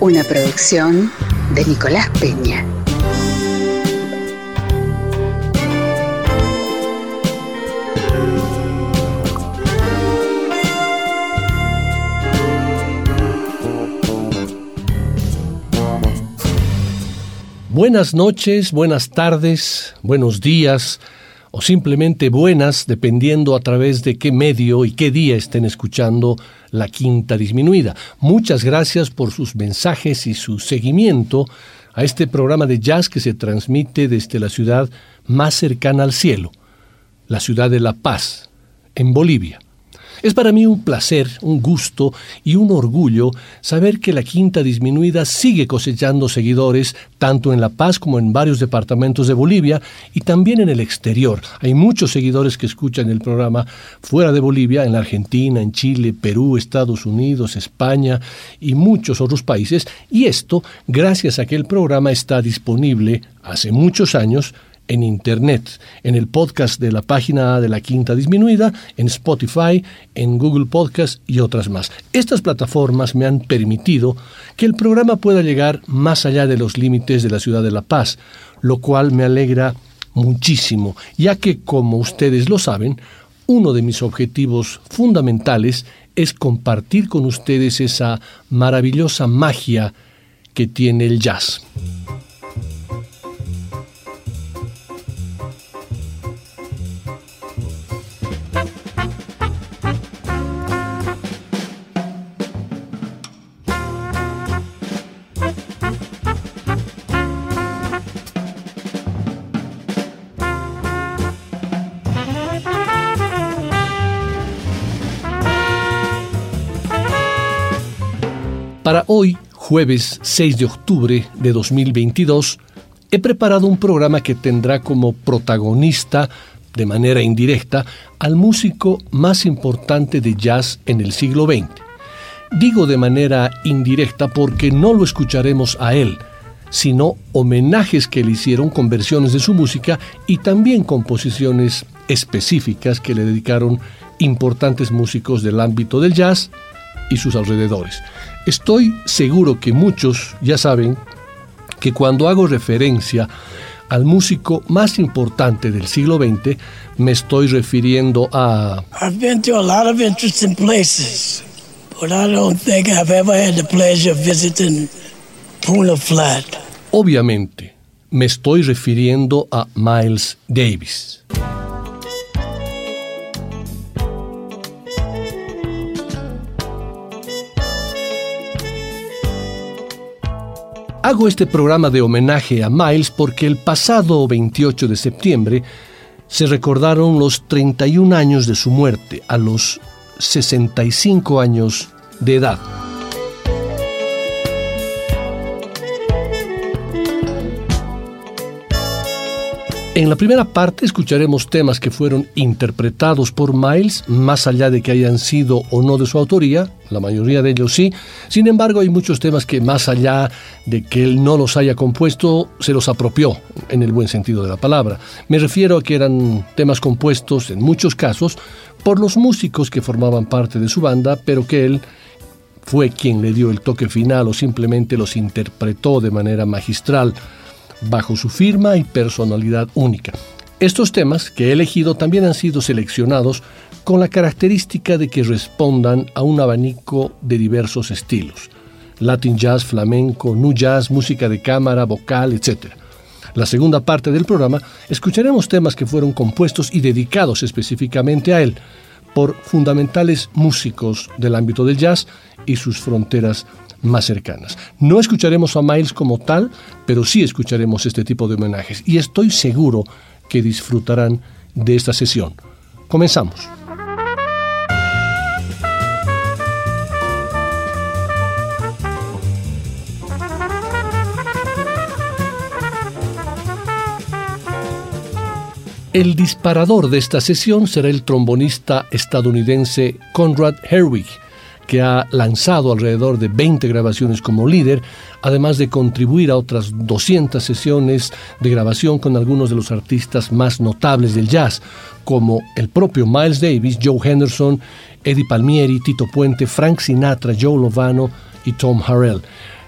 Una producción de Nicolás Peña. Buenas noches, buenas tardes, buenos días o simplemente buenas, dependiendo a través de qué medio y qué día estén escuchando la quinta disminuida. Muchas gracias por sus mensajes y su seguimiento a este programa de jazz que se transmite desde la ciudad más cercana al cielo, la ciudad de La Paz, en Bolivia. Es para mí un placer, un gusto y un orgullo saber que la Quinta Disminuida sigue cosechando seguidores tanto en La Paz como en varios departamentos de Bolivia y también en el exterior. Hay muchos seguidores que escuchan el programa fuera de Bolivia, en la Argentina, en Chile, Perú, Estados Unidos, España y muchos otros países. Y esto gracias a que el programa está disponible hace muchos años en Internet, en el podcast de la página de la Quinta Disminuida, en Spotify, en Google Podcast y otras más. Estas plataformas me han permitido que el programa pueda llegar más allá de los límites de la ciudad de La Paz, lo cual me alegra muchísimo, ya que, como ustedes lo saben, uno de mis objetivos fundamentales es compartir con ustedes esa maravillosa magia que tiene el jazz. Jueves 6 de octubre de 2022, he preparado un programa que tendrá como protagonista, de manera indirecta, al músico más importante de jazz en el siglo XX. Digo de manera indirecta porque no lo escucharemos a él, sino homenajes que le hicieron con versiones de su música y también composiciones específicas que le dedicaron importantes músicos del ámbito del jazz y sus alrededores. Estoy seguro que muchos ya saben que cuando hago referencia al músico más importante del siglo XX, me estoy refiriendo a... I've been to a lot of interesting places, but I don't think I've ever had the pleasure of visiting Puna Flat. Obviamente, me estoy refiriendo a Miles Davis. Hago este programa de homenaje a Miles porque el pasado 28 de septiembre se recordaron los 31 años de su muerte a los 65 años de edad. En la primera parte escucharemos temas que fueron interpretados por Miles, más allá de que hayan sido o no de su autoría, la mayoría de ellos sí. Sin embargo, hay muchos temas que más allá de que él no los haya compuesto, se los apropió, en el buen sentido de la palabra. Me refiero a que eran temas compuestos, en muchos casos, por los músicos que formaban parte de su banda, pero que él fue quien le dio el toque final o simplemente los interpretó de manera magistral bajo su firma y personalidad única. Estos temas que he elegido también han sido seleccionados con la característica de que respondan a un abanico de diversos estilos. Latin jazz, flamenco, new jazz, música de cámara, vocal, etc. La segunda parte del programa escucharemos temas que fueron compuestos y dedicados específicamente a él por fundamentales músicos del ámbito del jazz y sus fronteras más cercanas. No escucharemos a Miles como tal, pero sí escucharemos este tipo de homenajes y estoy seguro que disfrutarán de esta sesión. Comenzamos. El disparador de esta sesión será el trombonista estadounidense Conrad Herwig, que ha lanzado alrededor de 20 grabaciones como líder, además de contribuir a otras 200 sesiones de grabación con algunos de los artistas más notables del jazz, como el propio Miles Davis, Joe Henderson, Eddie Palmieri, Tito Puente, Frank Sinatra, Joe Lovano y Tom Harrell.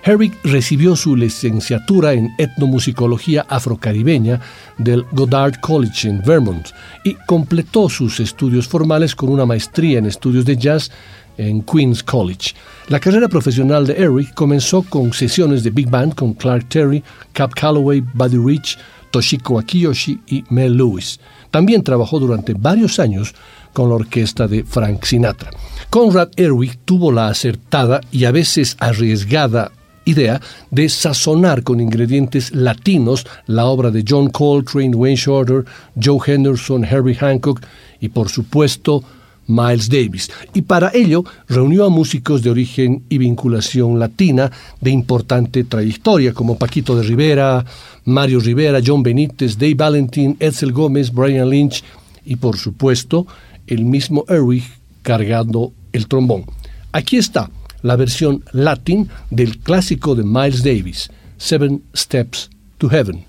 Herrick recibió su licenciatura en etnomusicología afrocaribeña del Goddard College en Vermont y completó sus estudios formales con una maestría en estudios de jazz en Queens College. La carrera profesional de Eric comenzó con sesiones de big band con Clark Terry, Cap Calloway, Buddy Rich, Toshiko Akiyoshi y Mel Lewis. También trabajó durante varios años con la orquesta de Frank Sinatra. Conrad Erwig tuvo la acertada y a veces arriesgada idea de sazonar con ingredientes latinos la obra de John Coltrane, Wayne Shorter, Joe Henderson, Herbie Hancock y por supuesto Miles Davis, y para ello reunió a músicos de origen y vinculación latina de importante trayectoria, como Paquito de Rivera, Mario Rivera, John Benítez, Dave Valentin, Edsel Gómez, Brian Lynch y por supuesto el mismo Erwig cargando el trombón. Aquí está la versión latín del clásico de Miles Davis, Seven Steps to Heaven.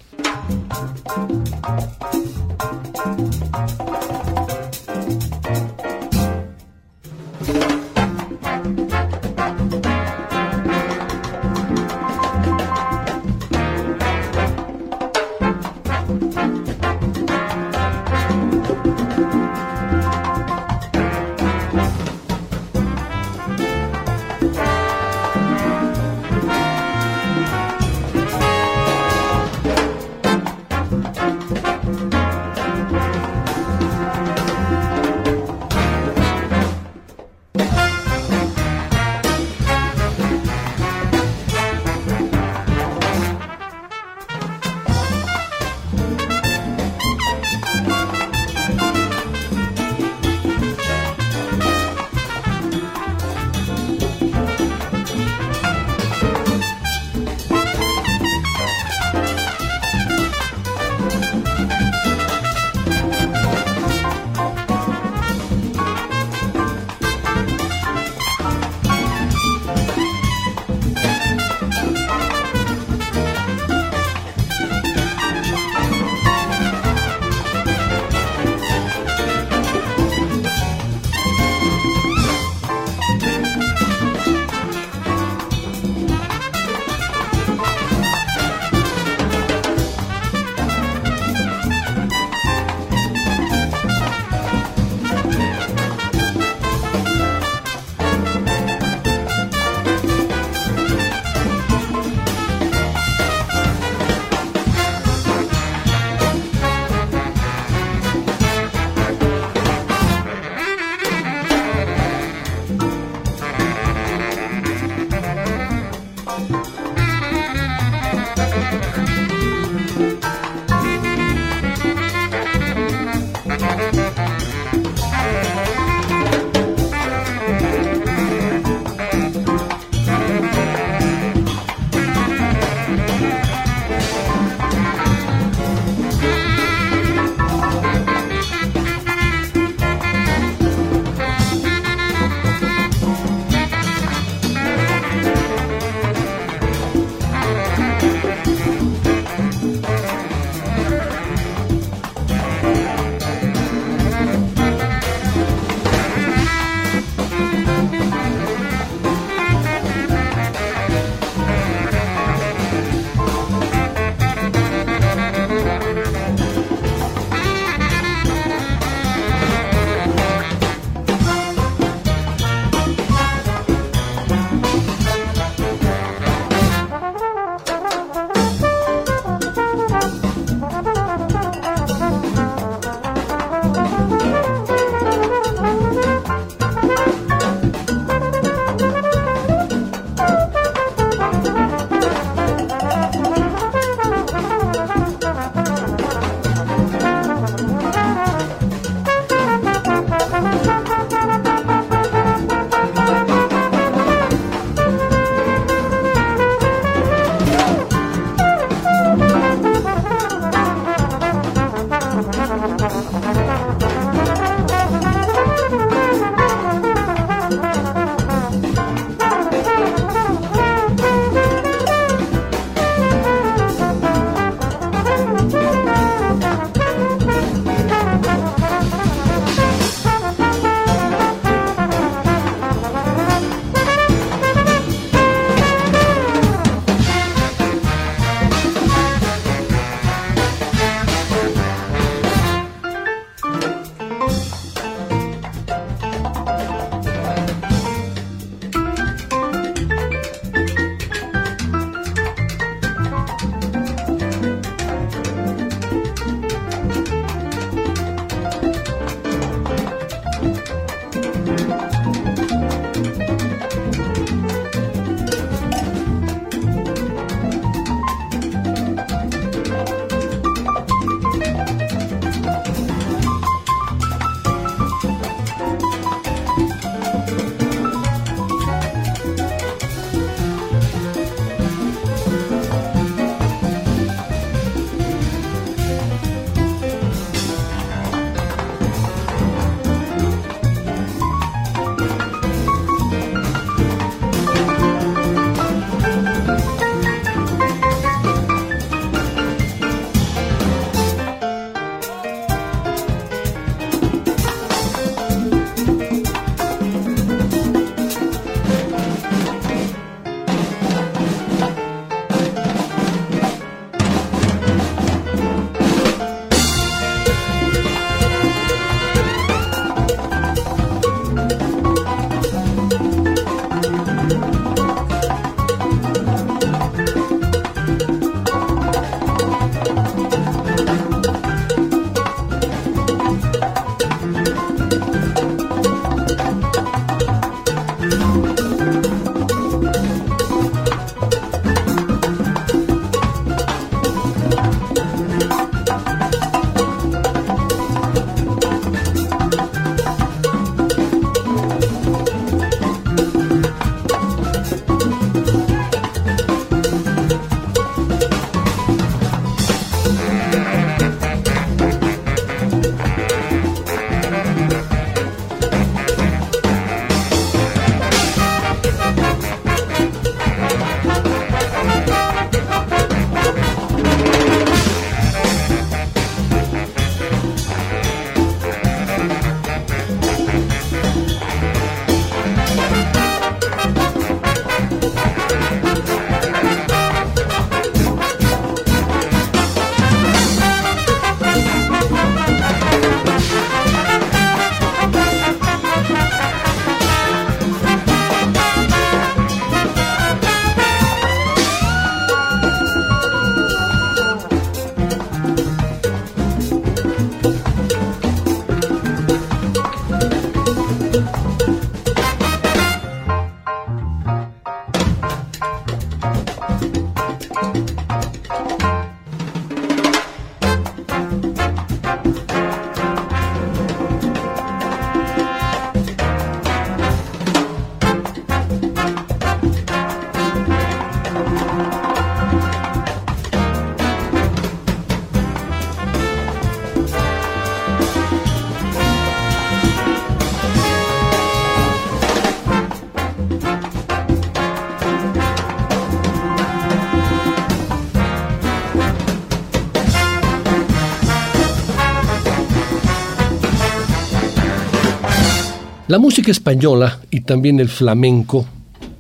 La música española y también el flamenco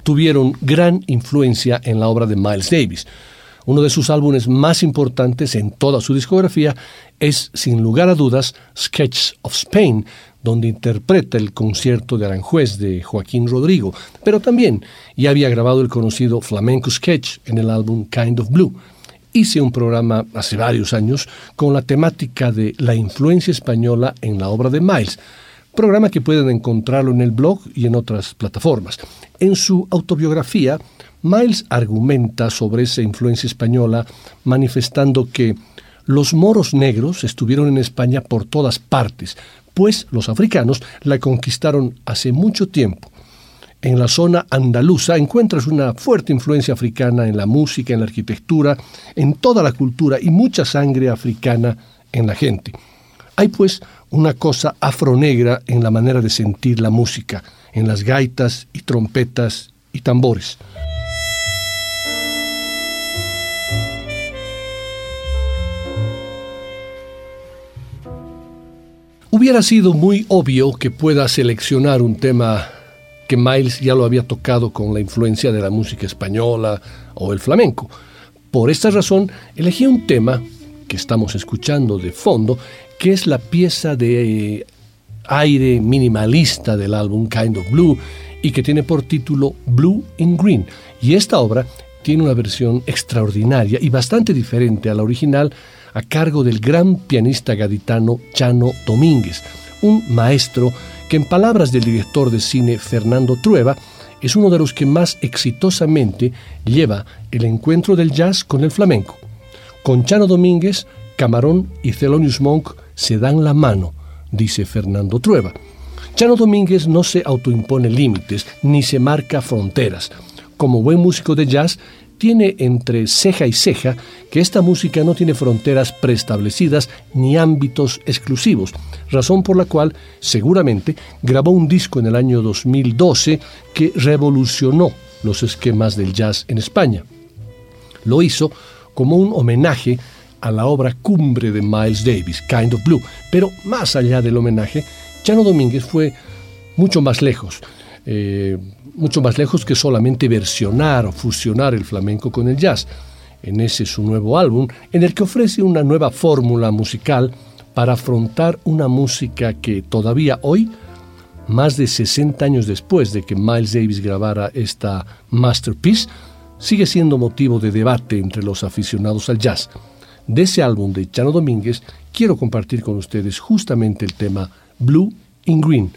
tuvieron gran influencia en la obra de Miles Davis. Uno de sus álbumes más importantes en toda su discografía es, sin lugar a dudas, Sketches of Spain, donde interpreta el concierto de Aranjuez de Joaquín Rodrigo, pero también ya había grabado el conocido Flamenco Sketch en el álbum Kind of Blue. Hice un programa hace varios años con la temática de la influencia española en la obra de Miles, programa que pueden encontrarlo en el blog y en otras plataformas. En su autobiografía, Miles argumenta sobre esa influencia española manifestando que los moros negros estuvieron en España por todas partes, pues los africanos la conquistaron hace mucho tiempo. En la zona andaluza encuentras una fuerte influencia africana en la música, en la arquitectura, en toda la cultura y mucha sangre africana en la gente. Hay pues una cosa afronegra en la manera de sentir la música, en las gaitas y trompetas y tambores. Hubiera sido muy obvio que pueda seleccionar un tema que Miles ya lo había tocado con la influencia de la música española o el flamenco. Por esta razón, elegí un tema que estamos escuchando de fondo, que es la pieza de aire minimalista del álbum Kind of Blue y que tiene por título Blue in Green. Y esta obra tiene una versión extraordinaria y bastante diferente a la original a cargo del gran pianista gaditano Chano Domínguez, un maestro que en palabras del director de cine Fernando Trueba es uno de los que más exitosamente lleva el encuentro del jazz con el flamenco. Con Chano Domínguez, Camarón y Thelonious Monk se dan la mano, dice Fernando Trueba. Chano Domínguez no se autoimpone límites ni se marca fronteras. Como buen músico de jazz, tiene entre ceja y ceja que esta música no tiene fronteras preestablecidas ni ámbitos exclusivos, razón por la cual seguramente grabó un disco en el año 2012 que revolucionó los esquemas del jazz en España. Lo hizo como un homenaje a la obra cumbre de Miles Davis, Kind of Blue, pero más allá del homenaje, Chano Domínguez fue mucho más lejos. Eh, mucho más lejos que solamente versionar o fusionar el flamenco con el jazz. En ese su nuevo álbum, en el que ofrece una nueva fórmula musical para afrontar una música que todavía hoy, más de 60 años después de que Miles Davis grabara esta masterpiece, sigue siendo motivo de debate entre los aficionados al jazz. De ese álbum de Chano Domínguez quiero compartir con ustedes justamente el tema Blue in Green,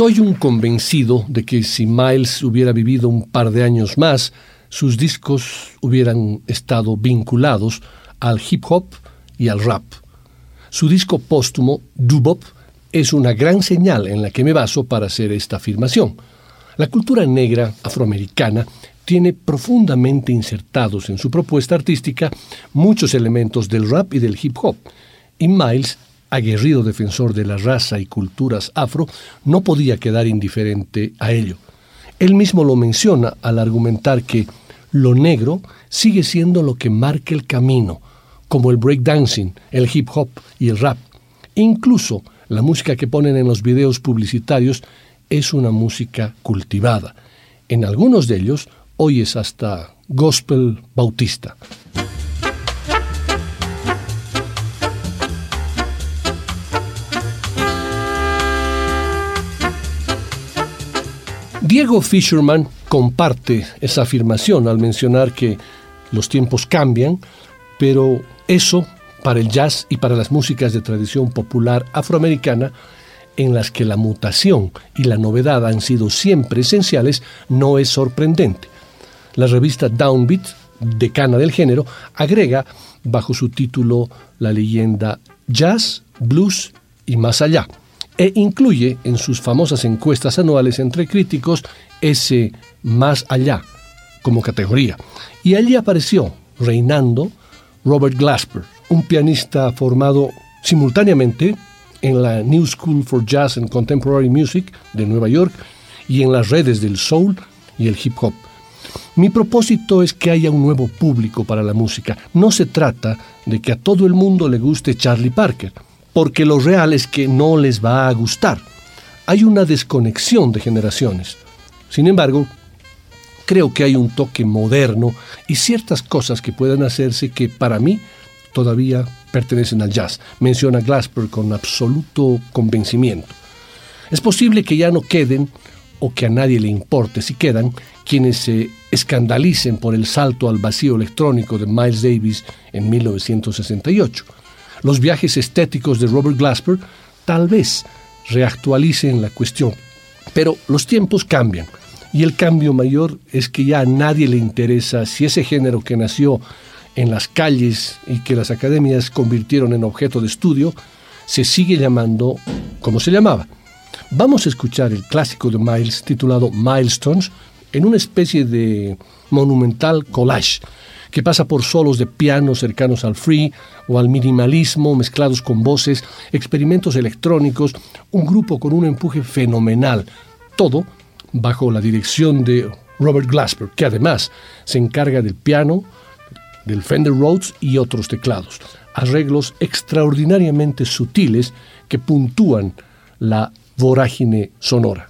Soy un convencido de que si Miles hubiera vivido un par de años más, sus discos hubieran estado vinculados al hip hop y al rap. Su disco póstumo, Dubop, es una gran señal en la que me baso para hacer esta afirmación. La cultura negra afroamericana tiene profundamente insertados en su propuesta artística muchos elementos del rap y del hip hop, y Miles aguerrido defensor de la raza y culturas afro, no podía quedar indiferente a ello. Él mismo lo menciona al argumentar que lo negro sigue siendo lo que marca el camino, como el breakdancing, el hip hop y el rap. Incluso la música que ponen en los videos publicitarios es una música cultivada. En algunos de ellos oyes hasta gospel bautista. Diego Fisherman comparte esa afirmación al mencionar que los tiempos cambian, pero eso para el jazz y para las músicas de tradición popular afroamericana, en las que la mutación y la novedad han sido siempre esenciales, no es sorprendente. La revista Downbeat, decana del género, agrega bajo su título la leyenda Jazz, Blues y más allá e incluye en sus famosas encuestas anuales entre críticos ese más allá como categoría. Y allí apareció, reinando, Robert Glasper, un pianista formado simultáneamente en la New School for Jazz and Contemporary Music de Nueva York y en las redes del soul y el hip hop. Mi propósito es que haya un nuevo público para la música. No se trata de que a todo el mundo le guste Charlie Parker porque lo real es que no les va a gustar. Hay una desconexión de generaciones. Sin embargo, creo que hay un toque moderno y ciertas cosas que puedan hacerse que para mí todavía pertenecen al jazz, menciona Glasper con absoluto convencimiento. Es posible que ya no queden, o que a nadie le importe si quedan, quienes se escandalicen por el salto al vacío electrónico de Miles Davis en 1968 los viajes estéticos de Robert Glasper tal vez reactualicen la cuestión. Pero los tiempos cambian y el cambio mayor es que ya a nadie le interesa si ese género que nació en las calles y que las academias convirtieron en objeto de estudio se sigue llamando como se llamaba. Vamos a escuchar el clásico de Miles titulado Milestones en una especie de monumental collage que pasa por solos de piano cercanos al free o al minimalismo mezclados con voces, experimentos electrónicos, un grupo con un empuje fenomenal, todo bajo la dirección de Robert Glasper, que además se encarga del piano, del Fender Rhodes y otros teclados, arreglos extraordinariamente sutiles que puntúan la vorágine sonora.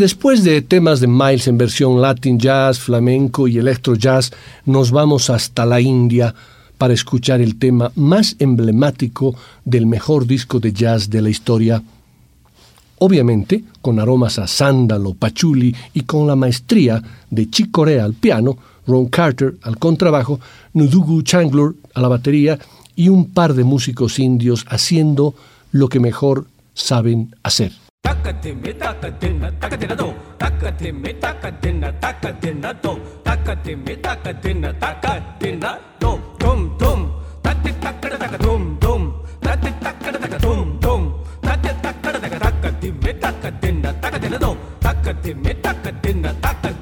Después de temas de Miles en versión Latin Jazz, flamenco y electro jazz, nos vamos hasta la India para escuchar el tema más emblemático del mejor disco de jazz de la historia, obviamente con aromas a sándalo, pachuli y con la maestría de Chick Corea al piano, Ron Carter al contrabajo, Nudugu Changlor a la batería y un par de músicos indios haciendo lo que mejor saben hacer. かてめたかてなたかてなどたかてめたかてなたかてなどたかてめたかてなたかてなどどんどんたてたからたかどんどんたてたからたかどんどんたてたからたかたかてめたかてなたかてなどたかてめたかてなたかて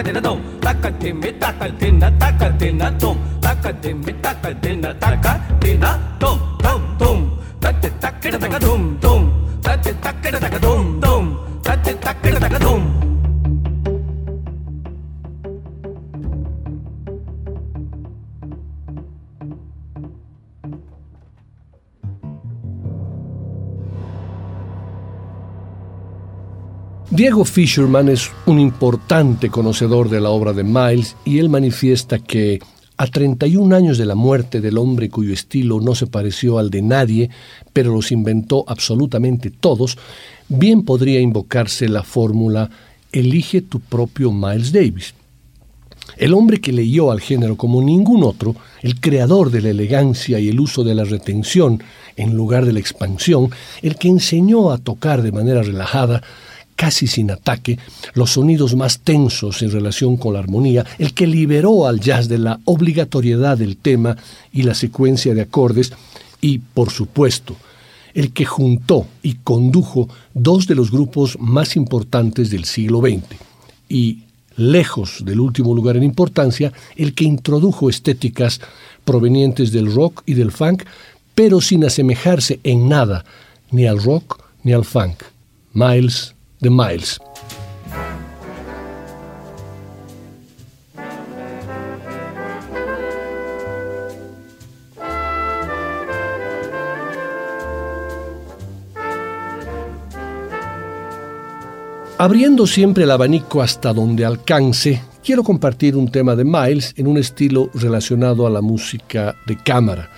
cadeiradão, tá cadê Fisherman es un importante conocedor de la obra de Miles y él manifiesta que a 31 años de la muerte del hombre cuyo estilo no se pareció al de nadie, pero los inventó absolutamente todos, bien podría invocarse la fórmula Elige tu propio Miles Davis. El hombre que leyó al género como ningún otro, el creador de la elegancia y el uso de la retención en lugar de la expansión, el que enseñó a tocar de manera relajada, casi sin ataque, los sonidos más tensos en relación con la armonía, el que liberó al jazz de la obligatoriedad del tema y la secuencia de acordes, y, por supuesto, el que juntó y condujo dos de los grupos más importantes del siglo XX, y, lejos del último lugar en importancia, el que introdujo estéticas provenientes del rock y del funk, pero sin asemejarse en nada ni al rock ni al funk. Miles de Miles. Abriendo siempre el abanico hasta donde alcance, quiero compartir un tema de Miles en un estilo relacionado a la música de cámara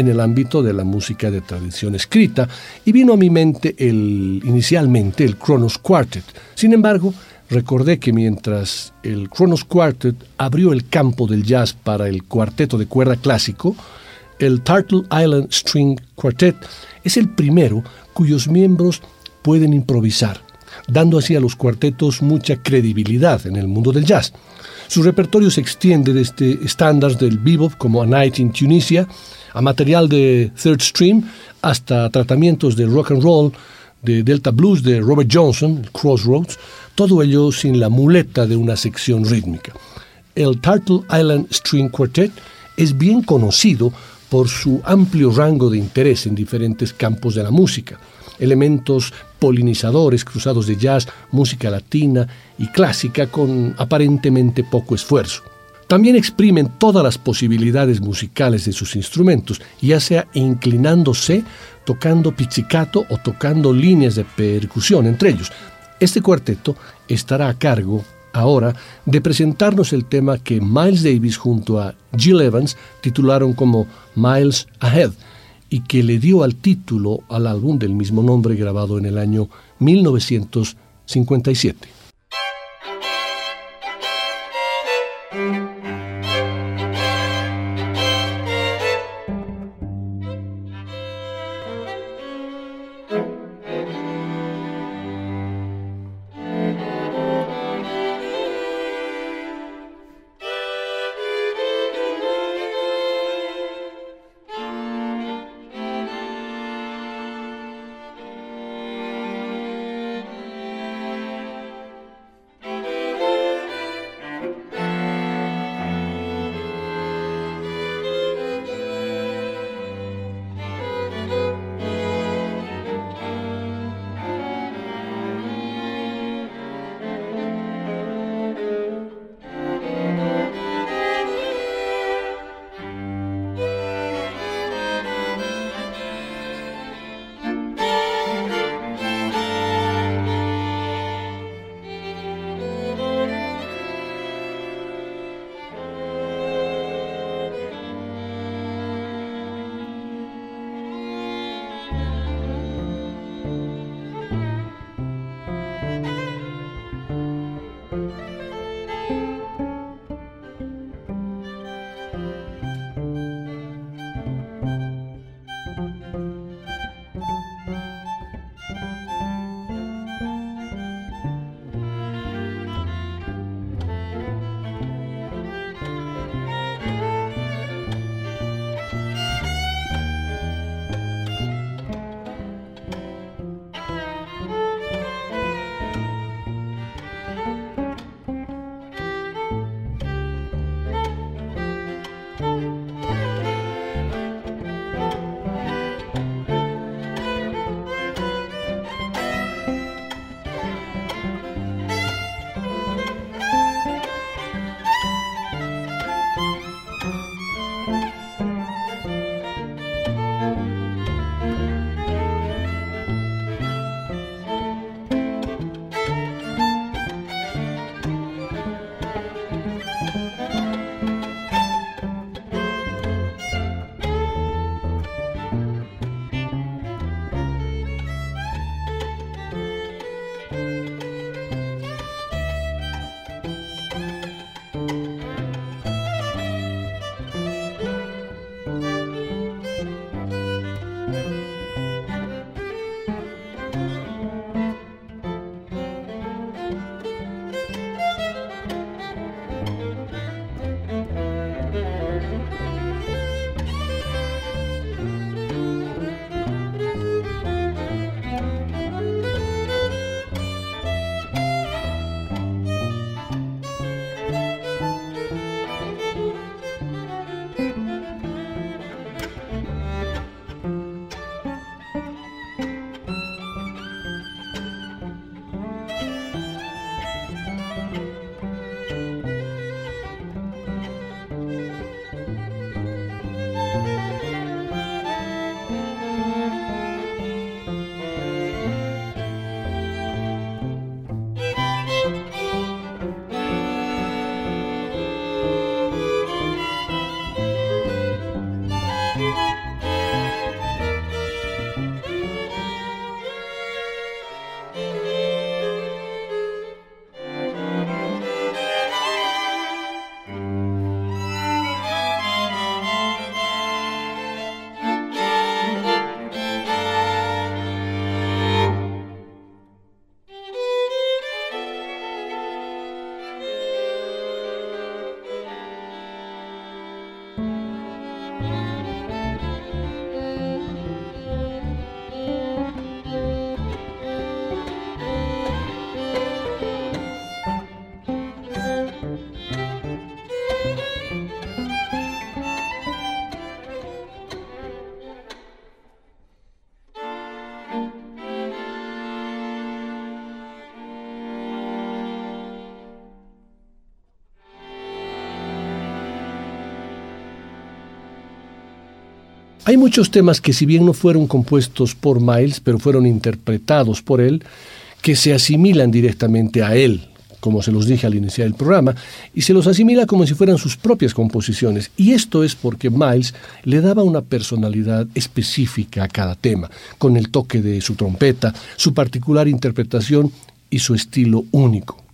en el ámbito de la música de tradición escrita y vino a mi mente el, inicialmente el Kronos Quartet. Sin embargo, recordé que mientras el Kronos Quartet abrió el campo del jazz para el cuarteto de cuerda clásico, el Turtle Island String Quartet es el primero cuyos miembros pueden improvisar, dando así a los cuartetos mucha credibilidad en el mundo del jazz. Su repertorio se extiende desde estándares del bebop como A Night in Tunisia, a material de Third Stream hasta tratamientos de rock and roll, de Delta Blues de Robert Johnson, Crossroads, todo ello sin la muleta de una sección rítmica. El Turtle Island String Quartet es bien conocido por su amplio rango de interés en diferentes campos de la música, elementos polinizadores cruzados de jazz, música latina y clásica con aparentemente poco esfuerzo. También exprimen todas las posibilidades musicales de sus instrumentos, ya sea inclinándose, tocando pizzicato o tocando líneas de percusión entre ellos. Este cuarteto estará a cargo ahora de presentarnos el tema que Miles Davis junto a Jill Evans titularon como Miles Ahead y que le dio al título al álbum del mismo nombre grabado en el año 1957. Hay muchos temas que si bien no fueron compuestos por Miles, pero fueron interpretados por él, que se asimilan directamente a él, como se los dije al iniciar el programa, y se los asimila como si fueran sus propias composiciones. Y esto es porque Miles le daba una personalidad específica a cada tema, con el toque de su trompeta, su particular interpretación y su estilo único.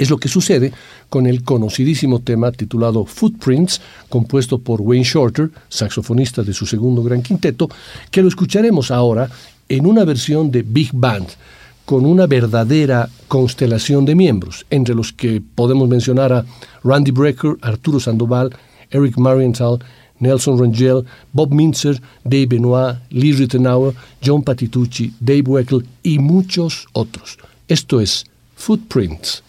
Es lo que sucede con el conocidísimo tema titulado Footprints, compuesto por Wayne Shorter, saxofonista de su segundo gran quinteto, que lo escucharemos ahora en una versión de Big Band, con una verdadera constelación de miembros, entre los que podemos mencionar a Randy Brecker, Arturo Sandoval, Eric Marienthal, Nelson Rangel, Bob Mintzer, Dave Benoit, Lee Rittenauer, John Patitucci, Dave Weckl y muchos otros. Esto es Footprints.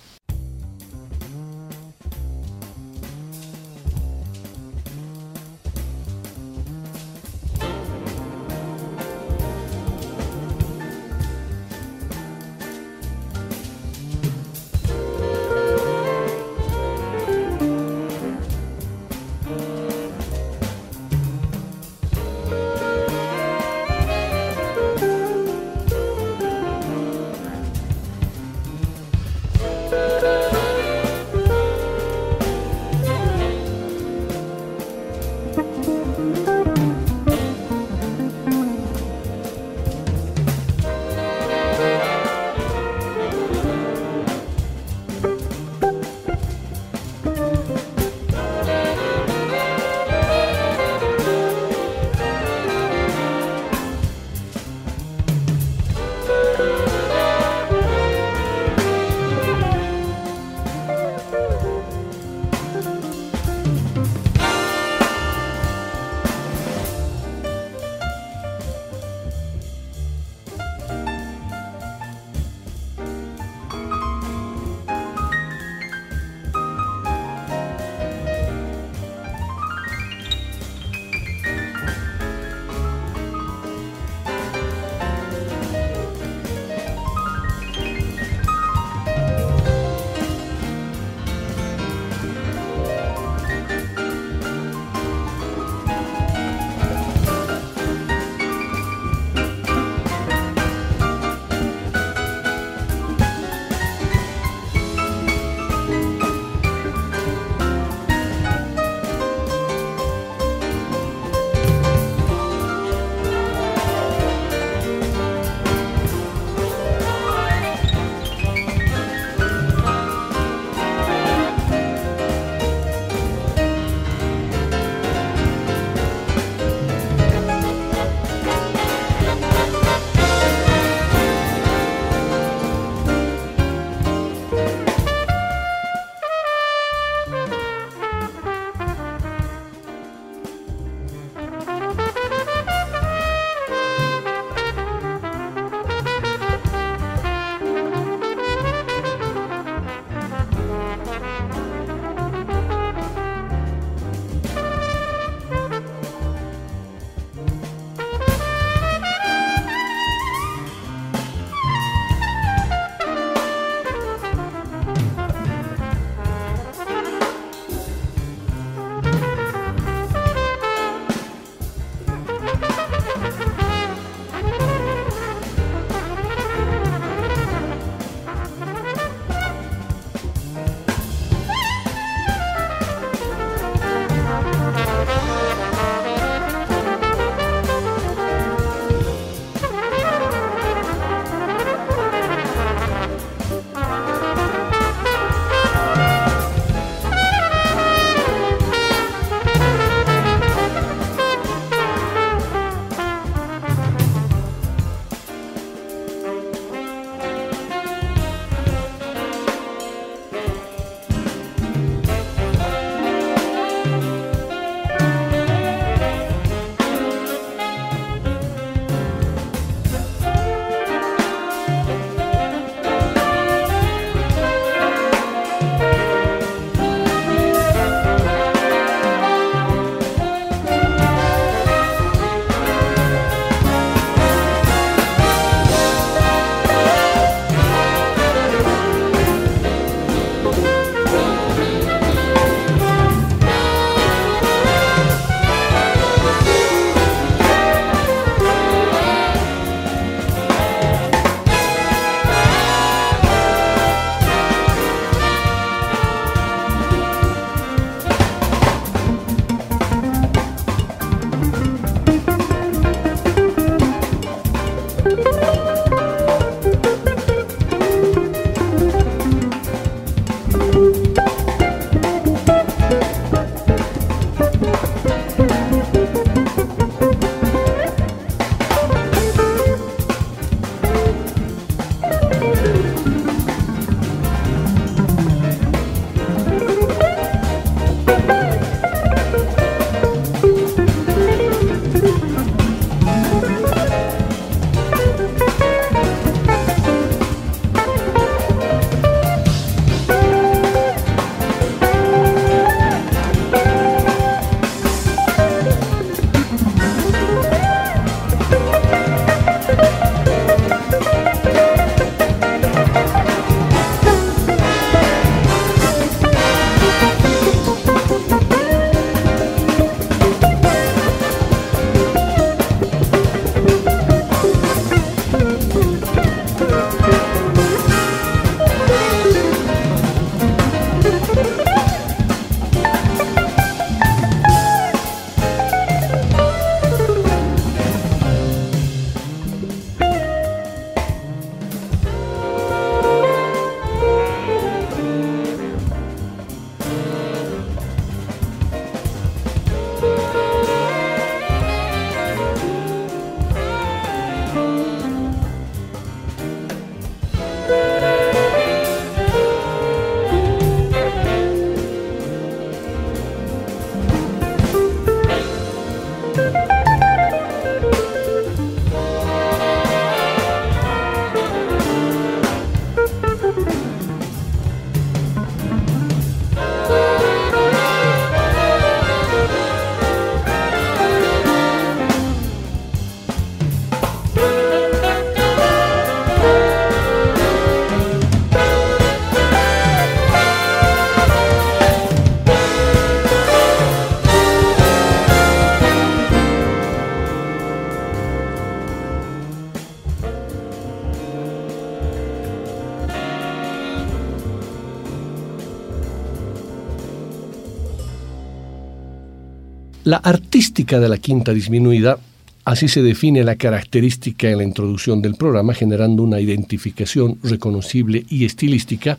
La artística de la quinta disminuida, así se define la característica en la introducción del programa, generando una identificación reconocible y estilística,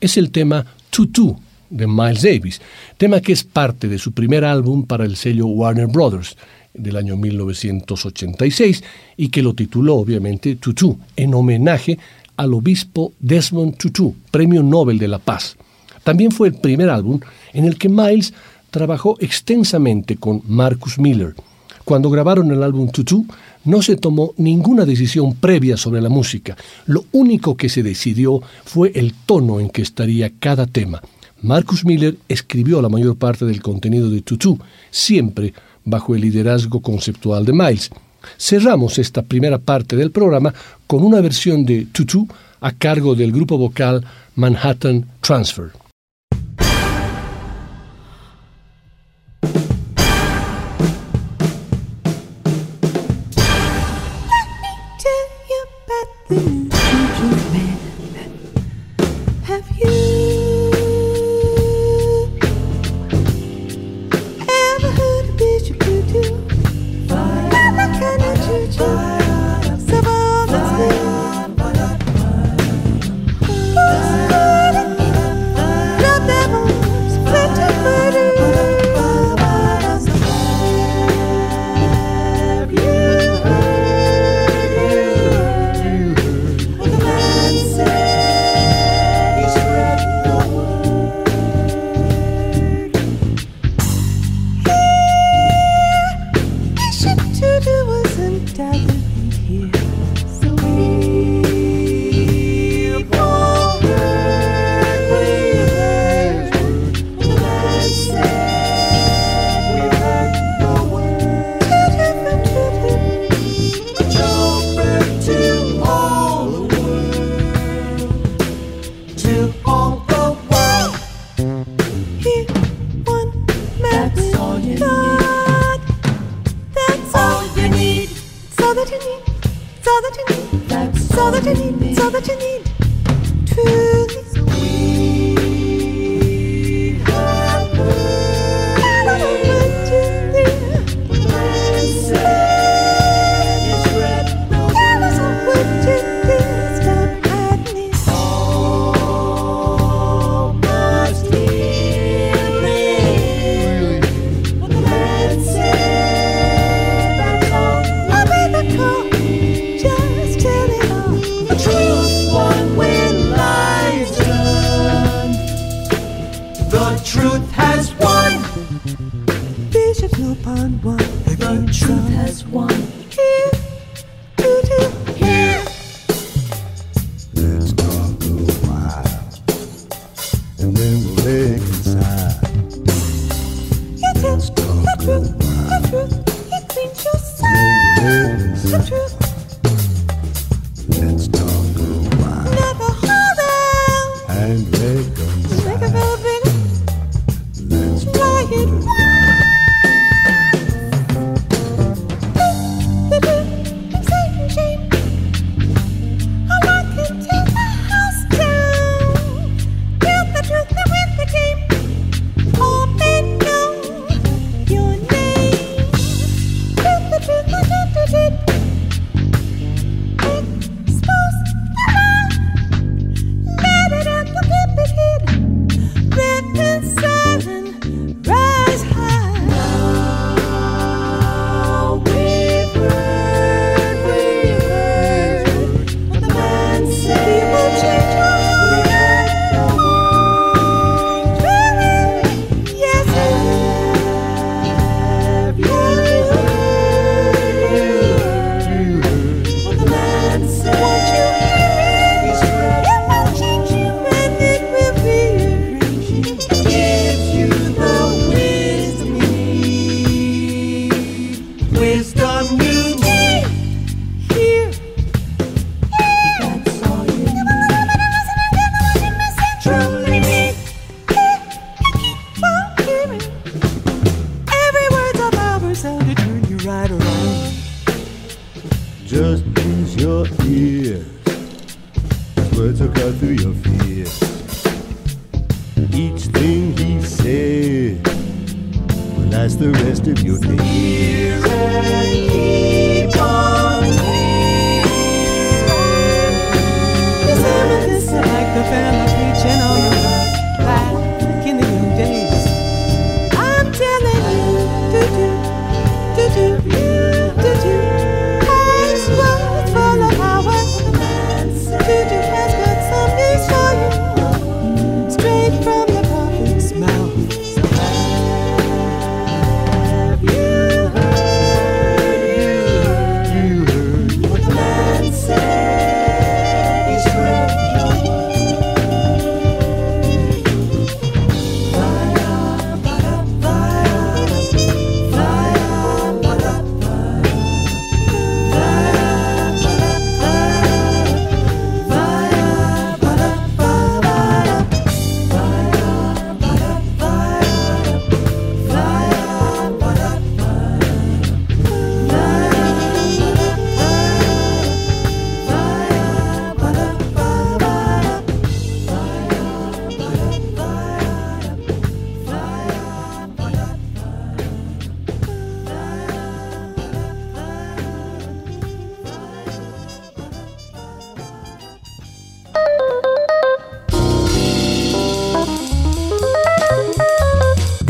es el tema Tutu de Miles Davis, tema que es parte de su primer álbum para el sello Warner Brothers del año 1986 y que lo tituló obviamente Tutu en homenaje al obispo Desmond Tutu, Premio Nobel de la Paz. También fue el primer álbum en el que Miles trabajó extensamente con Marcus Miller. Cuando grabaron el álbum Tutu, no se tomó ninguna decisión previa sobre la música. Lo único que se decidió fue el tono en que estaría cada tema. Marcus Miller escribió la mayor parte del contenido de Tutu, siempre bajo el liderazgo conceptual de Miles. Cerramos esta primera parte del programa con una versión de Tutu a cargo del grupo vocal Manhattan Transfer.